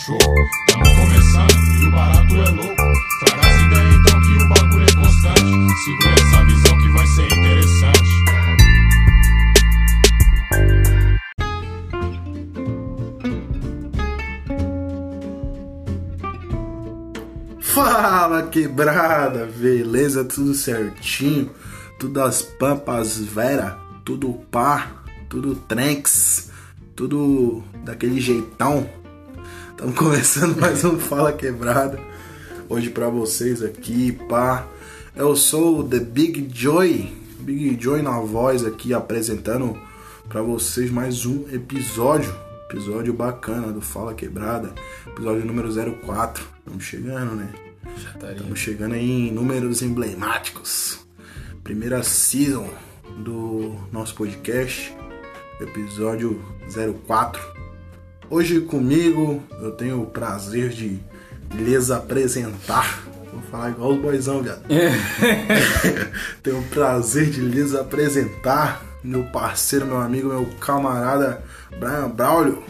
show. Tamo começando e o barato é louco. Traga as ideias então que o bagulho é constante. Segura essa visão que vai ser interessante. Fala quebrada, beleza? Tudo certinho, tudo as pampas vera, tudo pá, tudo tranks, tudo daquele jeitão. Estamos começando mais um Fala Quebrada hoje pra vocês aqui, pá. Eu sou o The Big Joy, Big Joy na voz aqui apresentando pra vocês mais um episódio, episódio bacana do Fala Quebrada, episódio número 04. Estamos chegando, né? Estamos chegando aí em números emblemáticos. Primeira season do nosso podcast, episódio 04. Hoje comigo eu tenho o prazer de lhes apresentar. Vou falar igual os boizão, viado. tenho o prazer de lhes apresentar meu parceiro, meu amigo, meu camarada Brian Braulio.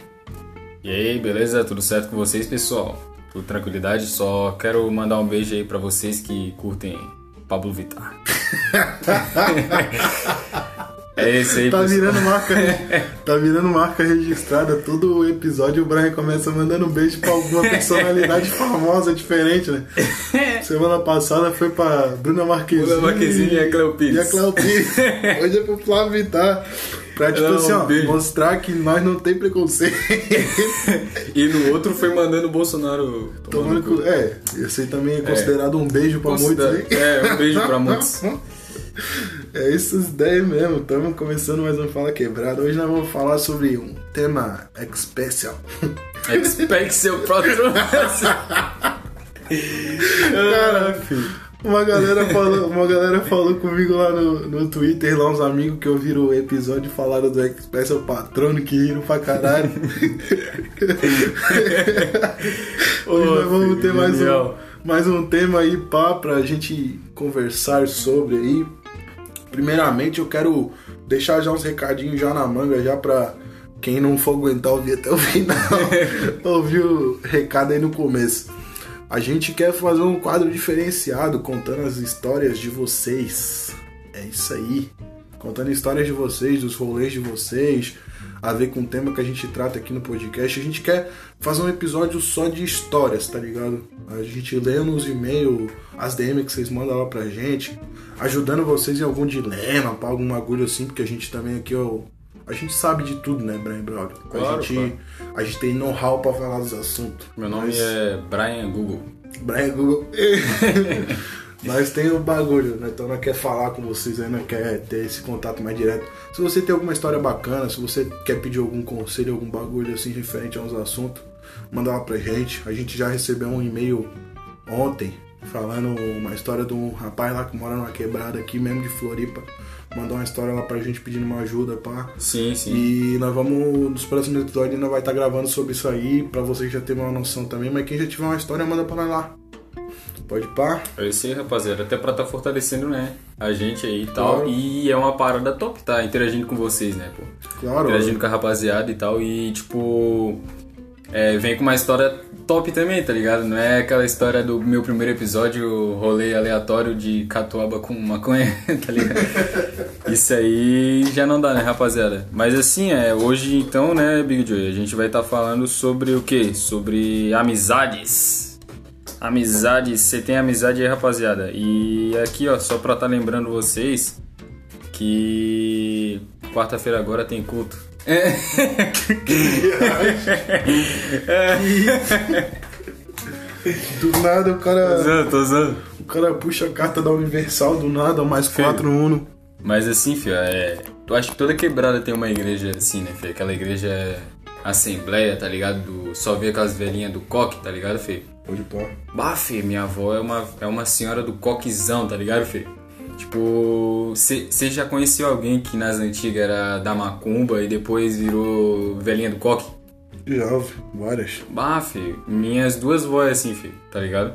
E aí, beleza? Tudo certo com vocês, pessoal? Tudo tranquilidade? Só quero mandar um beijo aí pra vocês que curtem Pablo Vittar. é isso aí, Tá pessoal. virando marca, tá virando marca registrada. Todo episódio o Brian começa mandando um beijo pra alguma personalidade famosa, diferente, né? Semana passada foi pra Bruna Marquezine. Bruna Marquezine e a Cleo Pires. E a Cleo Pires. Hoje é pro Flávio Vittar. Pra, tipo Não, assim, ó, beijo. mostrar que nós não tem preconceito. E no outro foi mandando o Bolsonaro Tomando cu. É, esse aí também é considerado um beijo pra muitos, hein? É, um beijo pra muitos. É essas ideias mesmo. Estamos começando mais um Fala Quebrada. Hoje nós vamos falar sobre um tema especial. Expect seu patrão. Cara, uma galera falou, uma galera falou comigo lá no, no Twitter, lá uns amigos que ouviram o episódio e falaram do Expresso Patrono que riram pra caralho. Hoje Ô, nós vamos filho, ter mais um, mais um tema aí pá, pra gente conversar sobre aí. Primeiramente eu quero deixar já uns recadinhos já na manga já pra quem não for aguentar ouvir até o final, ouvir o recado aí no começo. A gente quer fazer um quadro diferenciado contando as histórias de vocês. É isso aí. Contando histórias de vocês, dos rolês de vocês, a ver com o tema que a gente trata aqui no podcast. A gente quer fazer um episódio só de histórias, tá ligado? A gente lê nos e-mails as DM que vocês mandam lá pra gente, ajudando vocês em algum dilema, pra algum bagulho assim, porque a gente também aqui, ó. A gente sabe de tudo, né, Brian Brother? Claro, a gente, claro. a gente tem know-how pra falar dos assuntos. Meu nome Mas- é Brian Google. Brian Google. nós tem o bagulho, né? Então nós quer falar com vocês aí, nós quer ter esse contato mais direto. Se você tem alguma história bacana, se você quer pedir algum conselho, algum bagulho assim referente a uns assuntos, manda lá pra gente. A gente já recebeu um e-mail ontem falando uma história de um rapaz lá que mora numa quebrada aqui mesmo de Floripa. Mandou uma história lá pra gente pedindo uma ajuda, pá. Sim, sim. E nós vamos, nos próximos episódios, ainda vai estar gravando sobre isso aí, pra vocês já terem uma noção também. Mas quem já tiver uma história, manda pra nós lá. Pode pá? É isso aí, rapaziada. Até pra tá fortalecendo, né? A gente aí e tal. Claro. E é uma parada top, tá? Interagindo com vocês, né, pô? Claro. Interagindo com a rapaziada e tal. E, tipo. é, vem com uma história top também, tá ligado? Não é aquela história do meu primeiro episódio, rolê aleatório de catuaba com maconha, tá ligado? Isso aí já não dá, né, rapaziada? Mas assim, é, hoje então, né, Big Joy, a gente vai estar falando sobre o quê? Sobre amizades. Amizade, você tem amizade aí, rapaziada. E aqui, ó, só pra tá lembrando vocês que quarta-feira agora tem culto. Do nada o Tô cara, usando, tô usando. o cara puxa a carta da Universal, do nada, mais 4 Uno. Mas assim, filho, é. Eu acho que toda quebrada tem uma igreja assim, né, filho? Aquela igreja assembleia, tá ligado? Do, só vê aquelas velhinhas do coque, tá ligado, filho? Pode pá. Bah, minha avó é uma, é uma senhora do coquezão, tá ligado, filho? Tipo, você já conheceu alguém que nas antigas era da macumba e depois virou velhinha do coque? Já, várias. Bah, minhas duas vós assim, filho, tá ligado?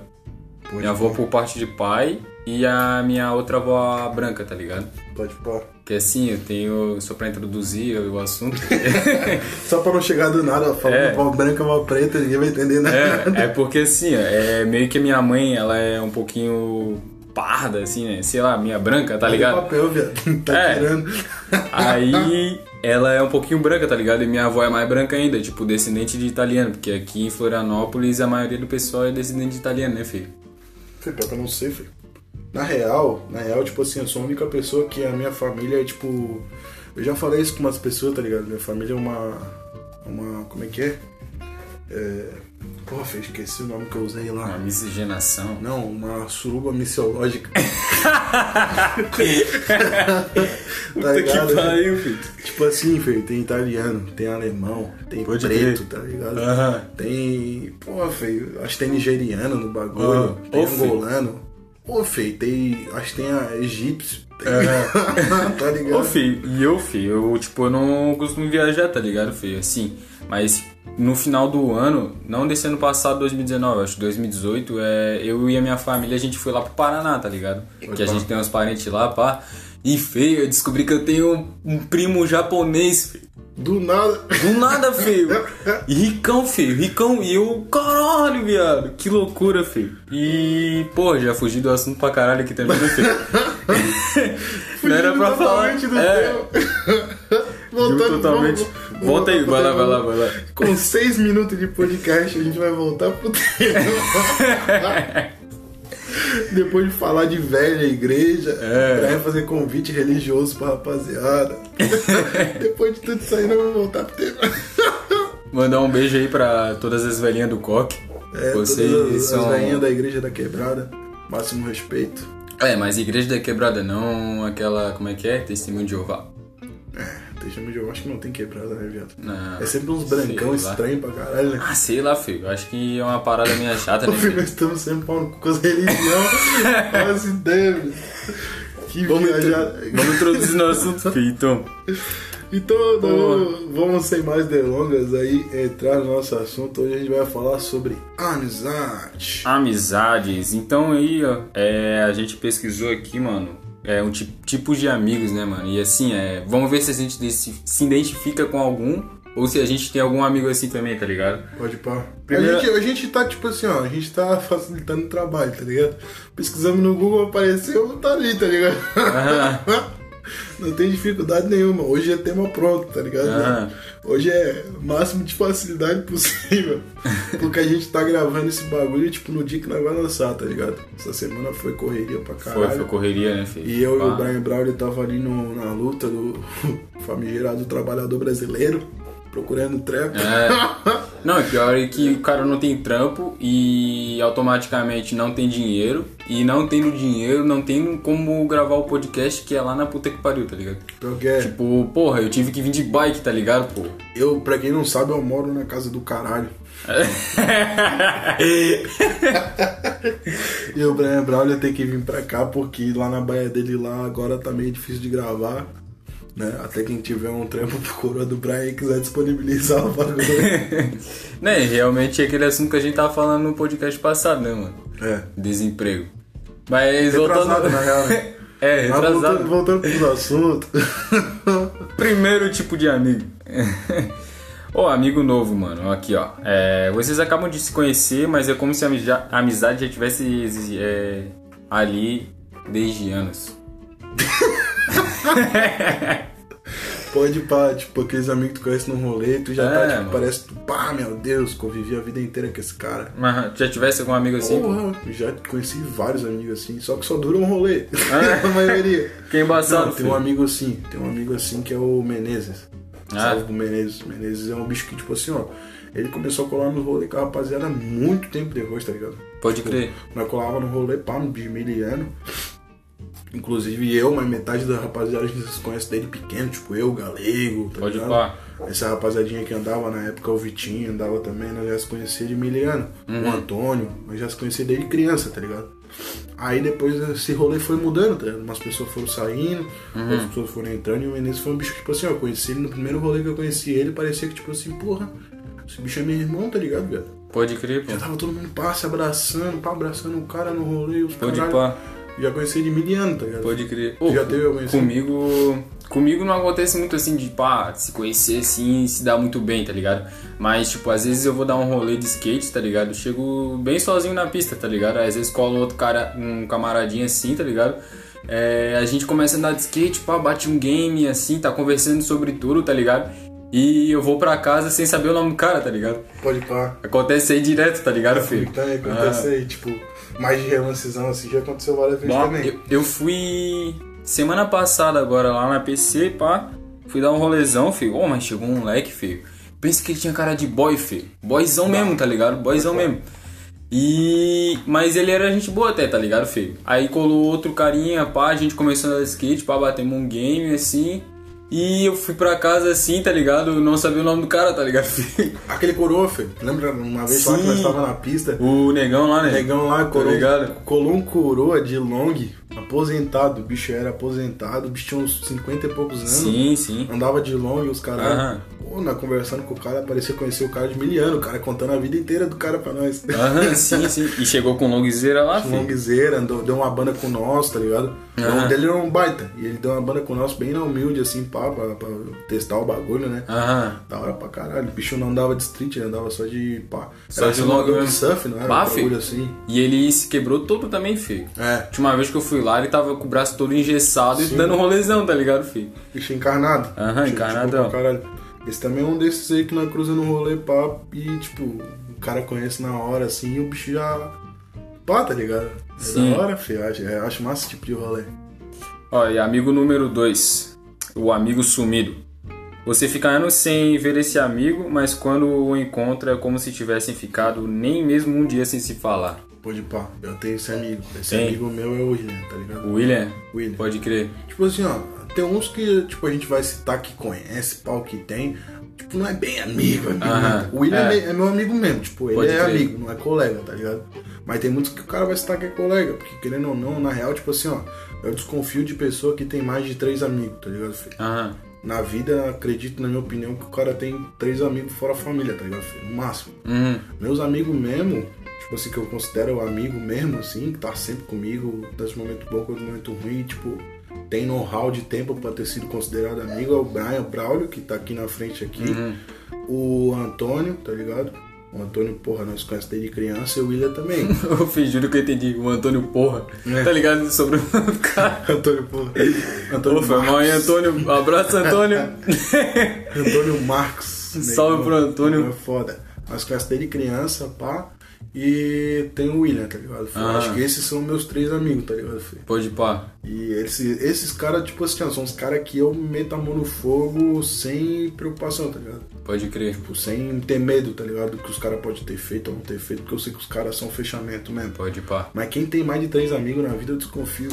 Pode minha avó por parte de pai e a minha outra avó branca, tá ligado? Pode pá. Que assim, eu tenho. Só pra introduzir o assunto. Só pra não chegar do nada, falando É. pau branca, pau preta, ninguém vai entender nada. É, é porque assim, é meio que a minha mãe, ela é um pouquinho parda, assim, né? Sei lá, minha branca, tá ligado? papel, viado. Tá É. tirando. Aí ela é um pouquinho branca, tá ligado? E minha avó é mais branca ainda, tipo, descendente de italiano, porque aqui em Florianópolis a maioria do pessoal é descendente de italiano, né, filho? Filho, pior que eu não sei, filho. Na real, na real, tipo assim, eu sou a única pessoa que a minha família é tipo. Eu já falei isso com umas pessoas, tá ligado? Minha família é uma. Uma. Como é que é? É. Porra, filho, esqueci o nome que eu usei Uma lá. miscigenação. Não, uma suruba missiológica. tá ligado? filho. Tipo assim, filho, tem italiano, tem alemão, tem Pode preto, crer. tá ligado? Aham. Tem. Pô, feio, acho que tem nigeriano no bagulho, Ah, tem ô, feio. angolano. Pô, feio, tem. Acho que tem a egípcio. Tem, tá ligado? Ô, filho, e eu, filho, eu, tipo, eu não costumo viajar, tá ligado, filho? Assim, mas no final do ano, não desse ano passado, 2019, acho que 2018, é, eu e a minha família, a gente foi lá pro Paraná, tá ligado? que a gente tem uns parentes lá, pá. E, feio, eu descobri que eu tenho um primo japonês, filho. Do nada. Do nada. E ricão, feio. Ricão. E eu, caralho, viado. Que loucura, feio. E, pô, já fugi do assunto pra caralho aqui também, né, feio? Não era pra falar. Do É, Voltando, totalmente. vamos- Volta aí, vai lá, vai lá, vai lá. Com seis minutos de podcast, a gente vai voltar pro tema. Depois de falar de velha igreja, É. pra fazer convite religioso pra rapaziada. Depois de tudo isso aí, nós vamos voltar pro tema. Mandar um beijo aí pra todas as velhinhas do coque. É, Vocês todas as, são. as velhinhas da igreja da quebrada. Máximo respeito. É, mas igreja da quebrada não aquela. Como é que é? Testemunho de Jeová. Deixa-me de eu acho que não tem quebrada, né, viado? Não. É sempre uns brancão estranho pra caralho, né? Ah, sei lá, filho. Acho que é uma parada meio chata, né? filho, nós estamos sempre pau com as religiões. As ideias. Que Vamos, viajar. vamos introduzir no assunto, filho, então. Então, vamos sem mais delongas aí entrar no nosso assunto. Hoje a gente vai falar sobre amizade. Amizades. Então aí, ó, é, a gente pesquisou aqui, mano, é um ti- tipo de amigos, né, mano? E assim, é, vamos ver se a gente se identifica com algum ou se a gente tem algum amigo assim também, tá ligado? Pode pá. Primeira- A, gente, a gente tá tipo assim, ó, a gente tá facilitando o trabalho, tá ligado? Pesquisamos no Google, apareceu, tá ali, tá ligado? Aham. Não tem dificuldade nenhuma. Hoje é tema pronto, tá ligado? Aham. Hoje é máximo de facilidade possível. Porque a gente tá gravando esse bagulho, tipo, no dia que nós vai lançar, tá ligado? Essa semana foi correria pra caralho. Foi, foi correria, né, filho? E eu e Pá. o Brian Brown tava ali no- na luta do famigerado trabalhador brasileiro, procurando trampo. É. Não, e pior é que o cara não tem trampo e automaticamente não tem dinheiro. E não tendo dinheiro, não tem como gravar o podcast que é lá na puta que pariu, tá ligado? Tipo, porra, eu tive que vir de bike, tá ligado, pô? eu, pra quem não sabe, eu moro na casa do caralho. E o Brian ele tem que vir pra cá porque lá na baia dele lá agora tá meio difícil de gravar. Né? Até quem tiver um trampo pro coroa do Brian e quiser disponibilizar o bagulho. né, realmente é aquele assunto que a gente tava falando no podcast passado, né, mano? é. Desemprego. Mas Retrasado, voltando. na real, né? é, Mas retrasado. voltando, voltando pros assuntos. Primeiro tipo de amigo. Ô, amigo novo, mano. Aqui, ó. É, vocês acabam de se conhecer, mas é como se a amizade já tivesse é, ali desde anos. Pode pá, tipo, aqueles amigos que tu conhece no rolê, tu já É, tá, tipo, mano. parece tu, pá, meu Deus, convivi a vida inteira com esse cara. Mas já tivesse algum amigo assim? Porra, já conheci vários amigos assim, só que só dura um rolê. Ah. a maioria. Que embaçado, Não, tem um amigo assim, tem um amigo assim que é o Menezes. Ah. Salve pro Menezes. Menezes é um bicho que, tipo assim, ó, ele começou a colar no rolê com a rapaziada muito tempo depois, tá ligado? Pode crer. Nós colava no rolê, pá, no bicho miliano. Inclusive eu, mas metade da rapaziada a gente se conhece desde pequeno, tipo eu, Galego, tá Pode ligado? pá. Essa rapaziadinha que andava na época, o Vitinho andava também, nós já se conhecia de miliano. Uhum. O Antônio, nós já se conhecia desde criança, tá ligado? Aí depois esse rolê foi mudando, tá ligado? Umas pessoas foram saindo, Uhum. outras pessoas foram entrando e o Menezes foi um bicho que, tipo assim, ó, eu conheci ele no primeiro rolê que eu conheci ele, parecia que, tipo assim, porra, esse bicho é meu irmão, tá ligado, velho? Pode crer, pô. Já tava todo mundo pá, se abraçando, pá, abraçando o cara no rolê, os Pode caralho. pá. Já conheci de mil anos, tá ligado? Pode crer. Tu já teve algum? Comigo. Comigo não acontece muito assim de, pá, se conhecer assim e se dar muito bem, tá ligado? Mas, tipo, às vezes eu vou dar um rolê de skate, tá ligado? Chego bem sozinho na pista, tá ligado? Às vezes cola outro cara, um camaradinho assim, tá ligado? É, a gente começa a andar de skate, pá, bate um game assim, tá conversando sobre tudo, tá ligado? E eu vou pra casa sem saber o nome do cara, tá ligado? Pode pá. Acontece aí direto, tá ligado, filho? Então, acontece aí, tipo, mais de relancezão assim, já aconteceu várias vezes Bom, também. eu, eu fui semana passada agora lá na PC, pá. Fui dar um rolezão, filho. Oh, mas chegou um moleque, filho. Pensa que ele tinha cara de boy, filho. Boyzão mesmo, tá ligado? Boyzão mesmo. E. Mas ele era gente boa até, tá ligado, filho? Aí colou outro carinha, pá, a gente começou a andar de skate, pá, batemos um game assim. E eu fui pra casa assim, tá ligado? Não sabia o nome do cara, tá ligado? Aquele coroa, filho. Lembra uma vez lá que Sim. nós tava na pista? O negão lá, né? O negão lá colou, ligado? colou um coroa de long, aposentado. O bicho era aposentado, o bicho tinha uns 50 e poucos anos. Sim, sim. Andava de long os caras. Pô, na conversando com o cara, parecia conhecer o cara de mil anos, o cara contando a vida inteira do cara pra nós. Aham, sim, sim. E chegou com longzeira lá, filho. Longzeira, andou, deu uma banda com nós, tá ligado? O nome dele era um baita. E ele deu uma banda com nós bem na humilde, assim, pá, pra, pra testar o bagulho, né? Aham. Da hora pra caralho. O bicho não andava de street, ele andava só de pá. Só era de simulador long de surf, não era? Bah, um bagulho assim. E ele se quebrou todo também, filho. É. A última vez que eu fui lá, ele tava com o braço todo engessado e dando rolezão, tá ligado, filho? Bicho encarnado. Aham, encarnadão. tipo, caralho. Esse também é um desses aí que nós cruza no rolê, pá, e tipo, o cara conhece na hora, assim, e o bicho já. Pá, tá ligado? É Sim. da hora, filho. Acho, acho massa esse tipo de rolê. Ó, e amigo número 2, o amigo sumido. Você fica anos sem ver esse amigo, mas quando o encontra é como se tivessem ficado nem mesmo um dia sem se falar. Pode pá, eu tenho esse amigo. Esse Tem? amigo meu é o William, tá ligado? O William? William. Pode crer. Tipo assim, ó, tem uns que, tipo, a gente vai citar que conhece, pau que tem. Tipo, não é bem amigo, amigo. Aham. O William é. é. é meu amigo mesmo, tipo, ele Pode é crer. amigo, não é colega, tá ligado? Mas tem muitos que o cara vai citar que é colega, porque querendo ou não, na real, tipo assim, ó, eu desconfio de pessoa que tem mais de três amigos, tá ligado, filho? Aham. Na vida, acredito, na minha opinião, que o cara tem três amigos fora a família, tá ligado, filho? No máximo. Uhum. Meus amigos mesmo, tipo assim, que eu considero amigo mesmo, assim, que tá sempre comigo, tanto momento bom quanto momento ruim, tipo, tem know-how de tempo pra ter sido considerado amigo, é o Brian Braulio, que tá aqui na frente aqui, o Antônio, tá ligado? O Antônio, porra, nós conhecemos desde criança e o William também. Eu fiz, juro que eu entendi. O Antônio Porra. Tá ligado? Sobre o cara. Antônio, porra. Antônio foi mal aí, Antônio. Abraço, Antônio. Antônio Marcos. Salve pro Antônio. É foda. Nós conhecemos desde criança, pá. E tem o William, tá ligado? filho? Ah. Acho que esses são meus três amigos, tá ligado, filho? Pode pá. E esses, esses caras, tipo assim, são os caras que eu meto a mão no fogo sem preocupação, tá ligado? Pode crer. Tipo, sem ter medo, tá ligado? Do que os caras podem ter feito ou não ter feito, porque eu sei que os caras são fechamento mesmo. Pode pá. Mas quem tem mais de três amigos na vida, eu desconfio.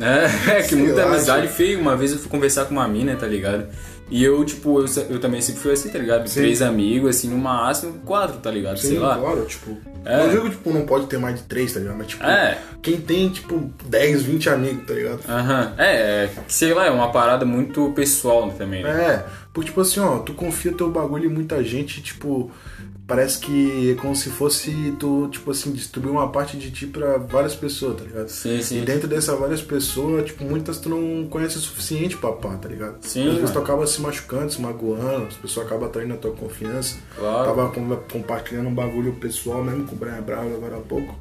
É, é que Sei muita lá, amizade feio. Uma vez eu fui conversar com uma mina, tá ligado? E eu, tipo, eu, eu também sempre fui assim, tá ligado? Sim. Três amigos, assim, no máximo quatro, tá ligado? Sei Sim, lá. claro, tipo. É. Não digo, tipo, não pode ter mais de três, tá ligado? Mas, tipo, É. quem tem, tipo, 10, 20 amigos, tá ligado? Aham. É, é, sei lá, é uma parada muito pessoal também, né? É, porque, tipo assim, ó, tu confia teu bagulho em muita gente, tipo, parece que é como se fosse tu, tipo assim, distribuir uma parte de ti pra várias pessoas, tá ligado? Sim, sim. E dentro dessas várias pessoas, tipo, muitas tu não conhece o suficiente pra pá, tá ligado? Sim, Às vezes tu acaba se machucando, se magoando, as pessoas acabam traindo a tua confiança. Claro. Tava com- compartilhando um bagulho pessoal mesmo com o Brian Bravo agora há pouco.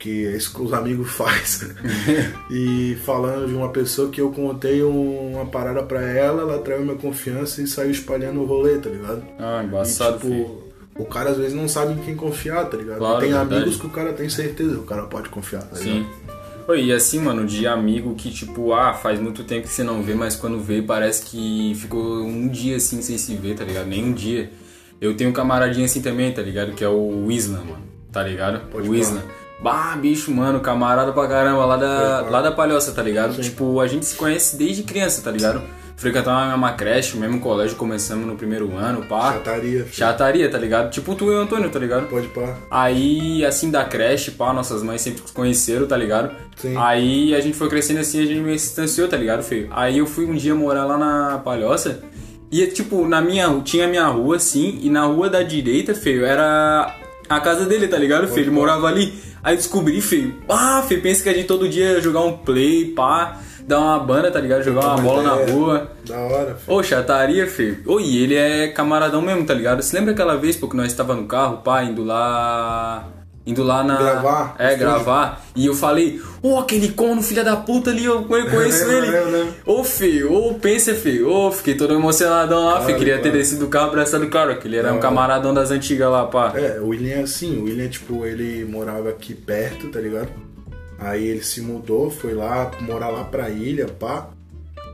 Que é isso que os amigos fazem. e falando de uma pessoa que eu contei um- uma parada pra ela, ela traiu minha confiança e saiu espalhando o rolê, tá ligado? Ah, E, embaçado, filho. tipo, o cara às vezes não sabe em quem confiar, tá ligado? Claro, tem verdade. amigos que o cara tem certeza que o cara pode confiar, tá Sim. ligado? Oi, e assim, mano, de amigo que, tipo, ah, faz muito tempo que você não vê, mas quando vê parece que ficou um dia assim sem se ver, tá ligado? Nem um dia. Eu tenho um camaradinho assim também, tá ligado? Que é o Isla, mano. Tá ligado? Pode o Isla. Bah, bicho, mano, camarada pra caramba, lá da, lá da Palhoça, tá ligado? Sim. Tipo, a gente se conhece desde criança, tá ligado? Frequentava a mesma creche, o mesmo colégio, começamos no primeiro ano, pá. Chataria, filho. Chataria, tá ligado? Tipo tu e o Antônio, tá ligado? Pode pá. Aí, assim, da creche, pá, nossas mães sempre se conheceram, tá ligado? Sim. Aí a gente foi crescendo assim, a gente meio se distanciou, tá ligado, feio? Aí eu fui um dia morar lá na Palhoça e, tipo, na minha tinha a minha rua, assim, e na rua da direita, feio, era a casa dele, tá ligado, filho? Ele morava ali. Aí descobri, filho. Ah, filho, pensa que a gente todo dia ia jogar um play, pá, dar uma banda, tá ligado? Jogar uma bola na rua. Da hora, filho. Ô, chataria, filho. Ô, e ele é camaradão mesmo, tá ligado? Você lembra aquela vez, pô, que nós estava no carro, pá, indo lá. Indo lá na. Gravar? É, gravar. E eu falei, ô, aquele corno, filha da puta ali, eu conheço ele. Ô, filho, ô, pensa, filho. Ô, fiquei todo emocionadão lá, filho. Claro, Queria ter descido do carro abraçado o cara, que ele era um camaradão das antigas lá, pá. É, o William é assim, o William, tipo, ele morava aqui perto, tá ligado? Aí ele se mudou, foi lá morar lá pra ilha, pá.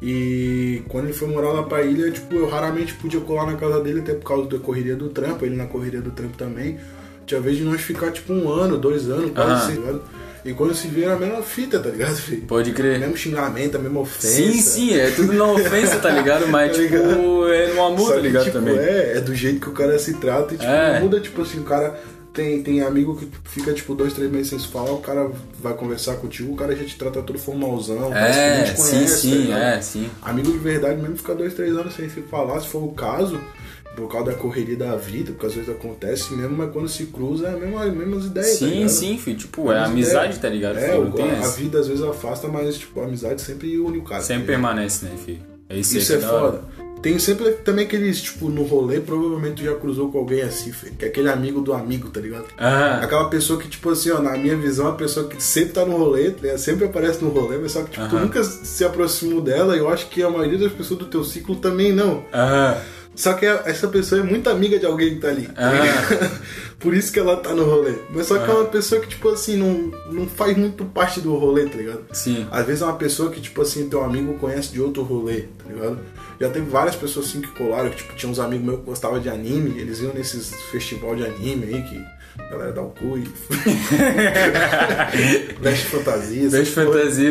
E quando ele foi morar lá pra ilha, tipo, eu raramente podia colar na casa dele, até por causa da correria do trampo, ele na correria do trampo também. Tinha vez de nós ficar, tipo, um ano, dois anos, quase assim, tá ligado? E quando se via era a mesma fita, tá ligado, filho? Pode crer. Mesmo xingamento, a mesma ofensa. Sim, sim, é tudo na ofensa, tá ligado? Mas, Tá tipo, ligado? é no amor, tá ligado? tipo, também. É, é do jeito que o cara se trata e tipo, É. não muda, tipo assim, o cara tem, tem amigo que fica tipo dois, três meses sem se falar, o cara vai conversar contigo, o cara já te trata todo formalzão, parece que É, nem te sim, conhece, tá sim, ligado? é, sim. Amigo de verdade mesmo fica dois, três anos sem se falar, se for o caso, por causa da correria da vida, porque às vezes acontece mesmo, mas quando se cruza é a mesma, as mesmas ideias, tá Sim, ligado? sim, filho. Tipo, é amizade, tá ligado? É, filho? a, a vida às vezes afasta, mas tipo, a amizade sempre une o cara. tá Sempre permanece, né, filho? É isso, Isso é que da hora. foda. Tem sempre também aqueles, tipo, no rolê, provavelmente tu já cruzou com alguém assim, filho, que é aquele amigo do amigo, tá ligado? Ah, Aquela pessoa que, tipo assim, ó, na minha visão, é a pessoa que sempre tá no rolê, tá ligado? sempre aparece no rolê, mas só que, tipo, tu Aham. nunca se aproximou dela e eu acho que a maioria das pessoas do teu ciclo também não. ah, Só que essa pessoa é muito amiga de alguém que tá ali. tá Ah. Por isso que ela tá no rolê. Mas só que é uma pessoa que, tipo assim, não, não faz muito parte do rolê, tá ligado? sim. Às vezes é uma pessoa que, tipo assim, teu amigo conhece de outro rolê, tá ligado? Já teve várias pessoas assim que colaram, que tipo, tinha uns amigos meus que gostavam de anime, eles iam nesses festival de anime aí, que galera cu e. Veste fantasias. Veste fantasia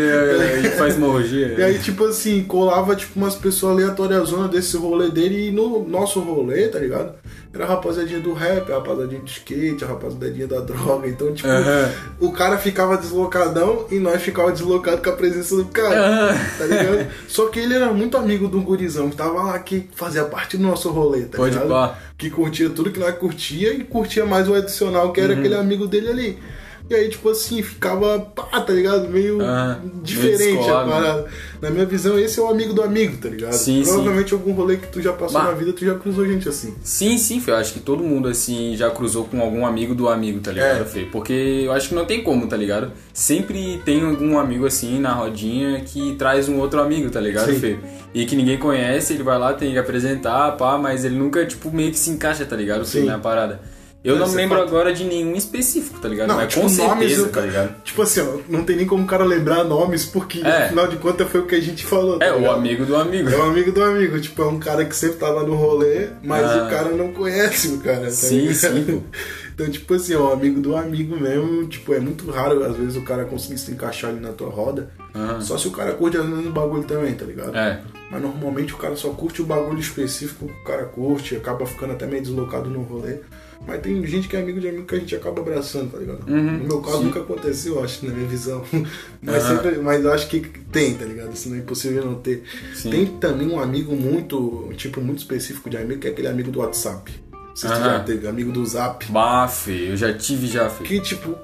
e faz morgia. E aí, tipo assim, colava tipo umas pessoas aleatórias desse rolê dele e no nosso rolê, tá ligado? Era a rapaziadinha do rap, a rapaziadinha do skate, a rapaziadinha da droga. Então, tipo, Aham. o cara ficava deslocadão e nós ficava deslocado com a presença do cara. Aham. Tá ligado? Só que ele era muito amigo do gurizão que tava lá, que fazia parte do nosso rolê, tá Pode ligado? pá. Que curtia tudo que nós curtia e curtia mais o adicional, que era Uhum. aquele amigo dele ali. E aí, tipo assim, ficava, pá, tá ligado? Meio Ah, meio diferente a descolado, né? parada. Na minha visão, esse é o amigo do amigo, tá ligado? Sim, Provavelmente algum rolê que tu já passou Bah. na vida, tu já cruzou gente assim. Sim, sim, Fê. Eu acho que todo mundo, assim, já cruzou com algum amigo do amigo, tá ligado, É. Fê? Porque eu acho que não tem como, tá ligado? Sempre tem algum amigo, assim, na rodinha que traz um outro amigo, tá ligado, Sim. Fê? E que ninguém conhece, ele vai lá, tem que apresentar, pá, mas ele nunca, tipo, meio que se encaixa, tá ligado, Fê, Sim. na parada. Eu não me lembro fato. agora de nenhum específico, tá ligado? Não, mas tipo, com nomes certeza, do tá ligado? Tipo assim, ó, não tem nem como o cara lembrar nomes, porque É. afinal de contas foi o que a gente falou. tá É, o ligado? amigo do amigo. É um amigo do amigo, tipo, é um cara que sempre tá lá no rolê, mas Ah. o cara não conhece o cara. Tá Sim, ligado? sim. Então, tipo assim, um amigo do amigo mesmo, tipo, é muito raro às vezes o cara conseguir se encaixar ali na tua roda. Aham. Só se o cara curte às vezes o bagulho também, tá ligado? É. Mas normalmente o cara só curte o bagulho específico que o cara curte, acaba ficando até meio deslocado no rolê. Mas tem gente que é amigo de amigo que a gente acaba abraçando, tá ligado? Uhum, no meu caso sim. nunca aconteceu, acho, na minha visão. Mas, Aham. sempre, mas acho que tem, tá ligado? Isso não é impossível não ter. Sim. Tem também um amigo muito, tipo, muito específico de amigo, que é aquele amigo do WhatsApp. Tu Aham. já teve, amigo do Zap. Bah, Fê, eu já tive já, Fê. Que, tipo,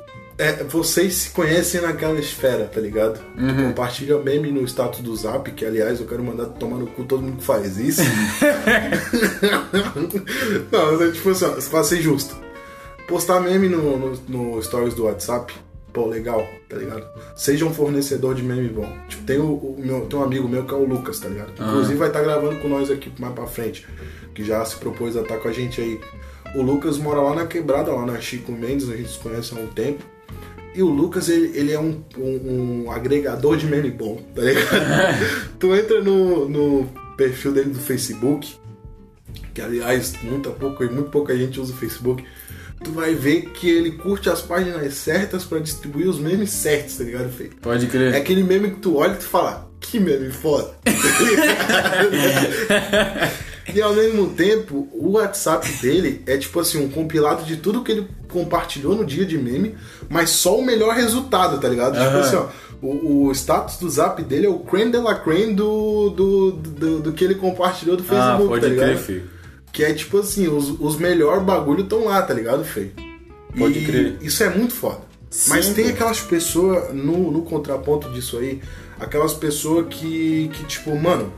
é, vocês se conhecem naquela esfera, tá ligado? Tu Uhum. compartilha meme no status do Zap, que aliás eu quero mandar tomar no cu todo mundo que faz isso. Não, mas é tipo assim, ó, pra ser justo. Postar meme no, no, no stories do WhatsApp, pô, legal, tá ligado? Seja um fornecedor de meme bom. Tipo, tem, o, o meu, tem um amigo meu que é o Lucas, tá ligado? Que, Inclusive vai estar gravando com nós aqui mais pra frente. Que já se propôs a estar com a gente aí. O Lucas mora lá na quebrada, lá na Chico Mendes, a gente se conhece há um tempo. E o Lucas, ele, ele é um, um, um agregador de meme bom, tá ligado? tu entra no, no perfil dele do Facebook, que aliás, muito pouco, muito pouca gente usa o Facebook. Tu vai ver que ele curte as páginas certas pra distribuir os memes certos, tá ligado, Fê? Pode crer. É aquele meme que tu olha e tu fala, que meme foda. e ao mesmo tempo, o WhatsApp dele é tipo assim, um compilado de tudo que ele compartilhou no dia de meme, mas só o melhor resultado, tá ligado? Tipo Aham. assim, ó, o, o status do zap dele é o creme de la creme do, do, do, do que ele compartilhou do ah, Facebook, pode tá ligado? crer, filho. Que é tipo assim, os, os melhores bagulho estão lá, tá ligado, Fê? Pode E crer. Isso é muito foda. Sim, Mas tem aquelas pessoas, no, no contraponto disso aí, aquelas pessoas que, que, tipo, mano,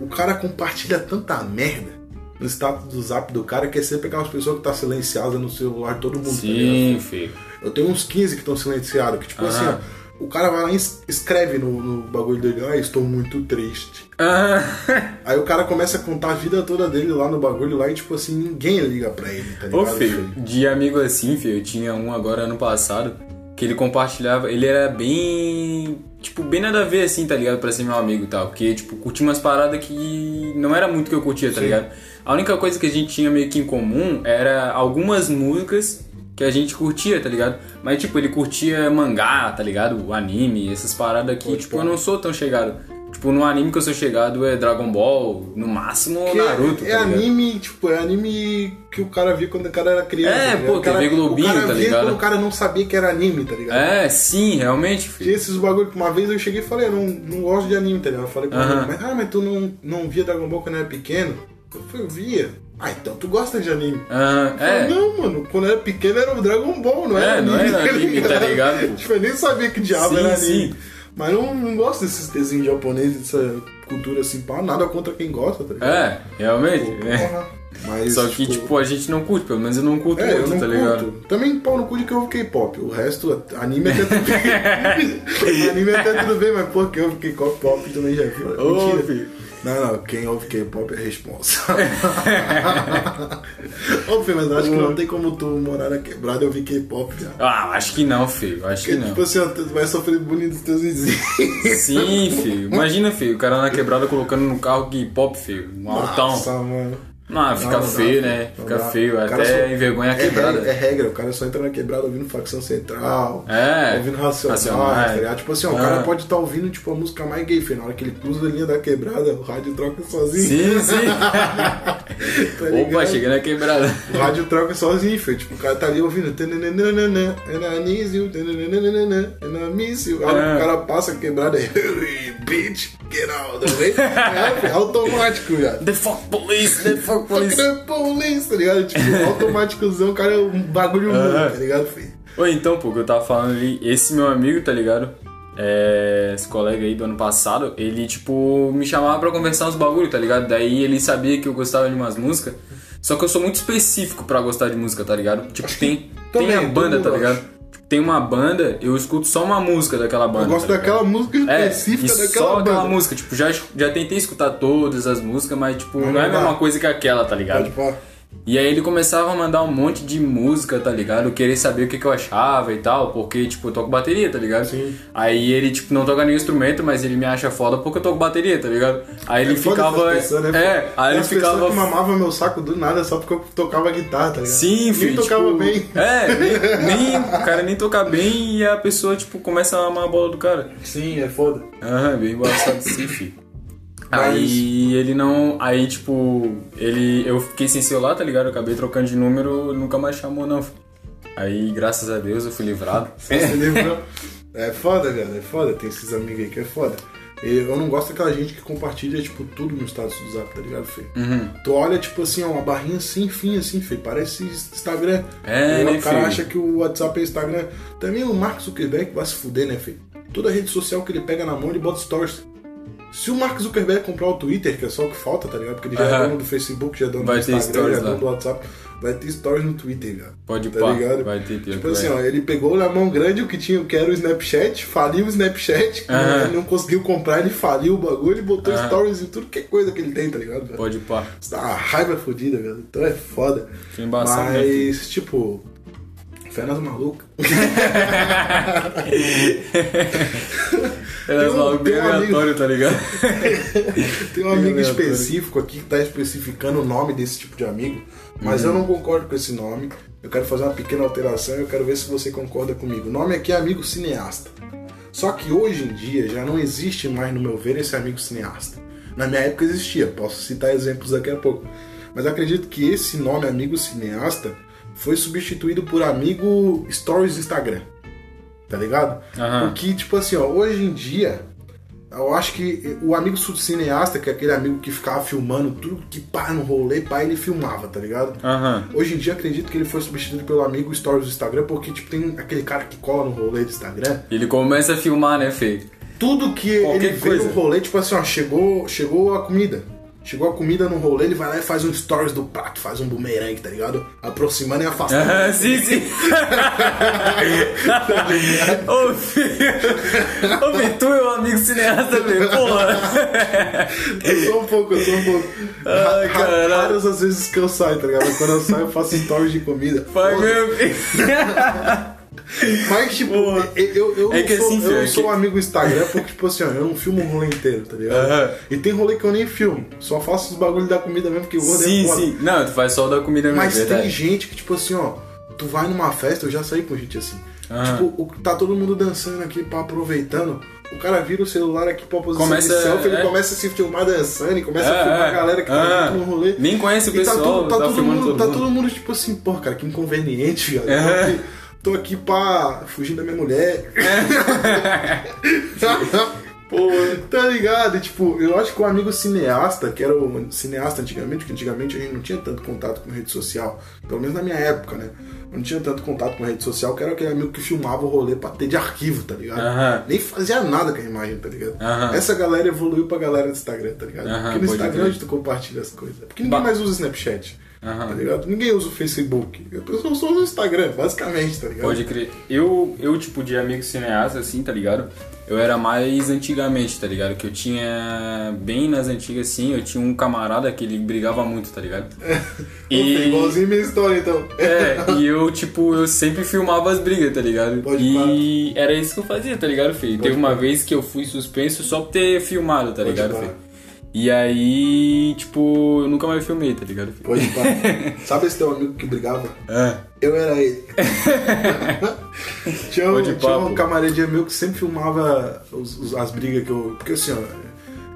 o cara compartilha tanta merda no status do zap do cara que é sempre aquelas pessoas que tá silenciada no celular todo mundo. tá ligado? Sim, filho. Eu tenho uns 15 que estão silenciados, que tipo assim, ó, o cara vai lá e es- escreve no, no bagulho dele, ah, estou muito triste. Ah, Aí o cara começa a contar a vida toda dele lá no bagulho lá e tipo assim, ninguém liga pra ele, tá Ô, ligado? filho, de amigo assim, filho, eu tinha um agora ano passado que ele compartilhava, ele era bem. Tipo, bem nada a ver assim, tá ligado? Pra ser meu amigo e tal. Porque, tipo, curtia umas paradas que não era muito que eu curtia, tá Sim. ligado? A única coisa que a gente tinha meio que em comum era algumas músicas que a gente curtia, tá ligado? Mas, tipo, ele curtia mangá, tá ligado? O anime, essas paradas que, Pode tipo, eu não sou tão chegado. Tipo, no anime que eu sou chegado é Dragon Ball, no máximo Que Naruto, é, tá é ligado? anime, tipo, é anime que o cara via quando o cara era criança. É, tá pô, o cara, TV Globinho, o cara tá via ligado? quando o cara não sabia que era anime, tá ligado? É, sim, realmente, filho. Tinha esses bagulho que uma vez eu cheguei e falei, eu não, não gosto de anime, tá ligado? Eu falei pra Aham. ele, mas, ah, mas tu não, não via Dragon Ball quando era pequeno? Eu falei, eu via. Ah, então tu gosta de anime. Ah, Eu falei, é. Não, mano, quando eu era pequeno era o Dragon Ball, não era É, não anime. era anime, tá ligado? tipo, eu nem sabia que diabo Sim, era anime. sim. Mas não, não gosto desses desenhos japoneses, dessa cultura assim, pá, nada contra quem gosta, tá ligado? É, realmente. Pô, porra. Mas, Só que, tipo, a gente não curte, pelo menos eu não curto É, eu muito, não tá curto. ligado? Também pau no cu de que eu ouvo K-pop. O resto, anime até tudo bem. anime até tudo bem, mas pô, quem ouve K-pop também já viu. Ô, Mentira. filho. Não, não, quem ouve K-pop é responsável. Ô, filho, mas eu acho que não tem como tu morar na quebrada e ouvir K-pop, já. Ah, acho que não, filho. Acho que Porque, não. tipo assim, ó, tu vai sofrer bullying dos teus vizinhos. Sim, filho. Imagina, filho, o cara na quebrada colocando no carro K-pop, filho. Um altão. Nossa, mano. Não, fica Não, feio, né? Fica feio. O Até só- envergonha a É quebrada. regra, é regra, o cara só entra na quebrada ouvindo facção central. É. Ouvindo Racionais. tá ligado? Tipo assim, ó, o Ah. cara pode estar ouvindo tipo, a música mais gay. Na hora que ele cruza a linha da quebrada, o rádio troca sozinho. Sim, sim. tá Opa, cheguei na quebrada. O rádio troca sozinho, filho. Tipo, o cara tá ali ouvindo. "Tananana, And I need you, tananana, and I miss you. Aí É. o cara passa a quebrada e. "Hey, Bitch, get out of the way. É, filho, automático, já. The fuck police, the fuck police. Fucking police, tá ligado? Tipo, automáticozão, o cara é um bagulho Aham. muda, tá ligado, filho? Ou então, pô, que eu tava falando ali, esse meu amigo, tá ligado? É, esse colega aí do ano passado, ele, tipo, me chamava pra conversar uns bagulho, tá ligado? Daí ele sabia que eu gostava de umas músicas. Só que eu sou muito específico pra gostar de música, tá ligado? Tipo, tem, tem a banda, tá ligado? Tem uma banda, eu escuto só uma música daquela banda. Eu gosto tá daquela música É, específica e daquela só banda. aquela música. Tipo, já, já tentei escutar todas as músicas, mas, tipo, Mas não é a não mesma coisa que aquela, tá ligado? Pode pá. E aí ele começava a mandar um monte de música, tá ligado? Querer saber o que, que eu achava e tal, porque, tipo, eu toco bateria, tá ligado? Sim. Aí ele, tipo, não toca nenhum instrumento, mas ele me acha foda porque eu toco bateria, tá ligado? Aí ele É ficava. pessoas, né? É, aí ele ficava. que mamavam meu saco do nada só porque eu tocava guitarra, tá ligado? Sim, Nem filho. tocava tipo, bem. É, nem, nem- o cara nem toca bem e a pessoa, tipo, começa a amar a bola do cara. Sim, é foda. Aham, bem embaçado sim, filho. Mas- Aí ele não. Aí, tipo, ele. Eu fiquei sem celular, tá ligado? Eu acabei trocando de número, nunca mais chamou, não. Aí, graças a Deus, eu fui livrado. Você lembrou? É foda, cara, é foda. Tem esses amigos aí que é foda. Eu não gosto daquela gente que compartilha, tipo, tudo no status do Zap, tá ligado, Fê? Uhum. Tu olha, tipo assim, ó, uma barrinha sem fim, assim, Fê. Parece Instagram. É, E né, O cara filho? acha que o WhatsApp é Instagram. Também o Mark Zuckerberg vai se fuder, né, Fê? Toda rede social que ele pega na mão, ele bota stories. Se o Mark Zuckerberg comprar o Twitter, que é só o que falta, tá ligado? Porque ele já é dono do Facebook, já é dono Vai do Instagram, já é dono do WhatsApp. Vai ter stories no Twitter, cara. Pode tá pá, ligado? vai ter Tipo assim, ó, ele pegou na mão grande o que tinha, que era o Snapchat, faliu o Snapchat, ele não conseguiu comprar, ele faliu o bagulho e botou stories em tudo que é coisa que ele tem, tá ligado? velho? Pode pá. Isso dá uma raiva fodida, velho. Então é foda. Embaçado, né? Mas, tipo, fé nas malucas. Era um- bem tem um amigo- aleatório, tá ligado? Tem um amigo específico aqui que tá especificando o nome desse tipo de amigo, mas Uhum. eu não concordo com esse nome. Eu quero fazer uma pequena alteração e eu quero ver se você concorda comigo. O nome aqui é amigo cineasta. Só que hoje em dia já não existe mais, no meu ver, esse amigo cineasta. Na minha época existia, posso citar exemplos daqui a pouco. Mas acredito que esse nome, amigo cineasta, foi substituído por amigo stories do Instagram. Tá ligado? Porque, tipo assim, ó, hoje em dia, Eu acho que o amigo cineasta, que é aquele amigo que ficava filmando tudo que pá no rolê, pá, ele filmava, tá ligado? Aham. Hoje em dia acredito que ele foi substituído pelo amigo Stories do Instagram, porque tipo, tem aquele cara que cola no rolê do Instagram. Ele começa a filmar, né, Fê? Tudo que Qualquer ele vê coisa. no rolê, tipo assim, ó, chegou, chegou a comida. Chegou a comida no rolê, ele vai lá e faz um stories do prato, faz um bumerangue, tá ligado? Aproximando e afastando. Aham, sim, sim. Ô, Fê. Ô, é um amigo cineasta, Fê, porra. Eu sou um pouco, eu sou um pouco. Ai, Ra- caralho. Raras as vezes que eu saio, tá ligado? Quando eu saio, eu faço stories de comida. Pô, mesmo, Fê. Mas, tipo, eu, eu, É que sou, assim, eu é sou um amigo Instagram porque, tipo assim, ó, eu não filmo o rolê inteiro, tá ligado? E tem rolê que eu nem filmo, só faço os bagulhos da comida mesmo, porque o rolê Sim, é foda. sim. Não, tu faz só o da comida mesmo, Mas tem verdade. gente que, tipo assim, ó, tu vai numa festa, eu já saí com gente assim. Tipo, o- tá todo mundo dançando aqui, pá, aproveitando. O cara vira o celular aqui pra posição Começa, de selfie, ele é. começa a se filmar dançando e começa É, a filmar é. a galera que tá junto no rolê. Nem conhece o E tá, pessoal, tudo, tá, tá todo mundo, todo tá mundo. todo mundo tipo assim, porra, cara, que inconveniente, velho. É. Tô aqui pra fugir da minha mulher. Pô, Tá ligado? E, tipo, eu acho que o amigo cineasta, que era o cineasta antigamente, porque antigamente a gente não tinha tanto contato com rede social, pelo menos na minha época, né? Eu não tinha tanto contato com rede social, que era aquele amigo que filmava o rolê pra ter de arquivo, tá ligado? Nem fazia nada com a imagem, tá ligado? Essa galera evoluiu pra galera do Instagram, tá ligado? Aham, porque no Instagram a gente compartilha as coisas. Porque ninguém mais usa Snapchat. Aham. Tá ligado? Ninguém usa o Facebook. A pessoa só usa o Instagram, basicamente, tá ligado? Pode crer. Eu, eu, tipo, de amigo cineasta, assim, tá ligado? Eu era mais antigamente, tá ligado? Que eu tinha. Bem nas antigas, assim, eu tinha um camarada que ele brigava muito, tá ligado? Opa, Igualzinho minha história, então. É, e eu, tipo, eu sempre filmava as brigas, tá ligado? Pode e era isso que eu fazia, tá ligado, Fê? Teve uma vez que eu fui suspenso só por ter filmado, tá Pode ligado, pá. Fê? E aí, tipo, eu nunca mais filmei, tá ligado? Pode pá. Sabe esse teu amigo que brigava? É. Eu era ele. tinha um, Pode tinha um camaradinho meu que sempre filmava os- os- as brigas que eu. Porque assim, ó.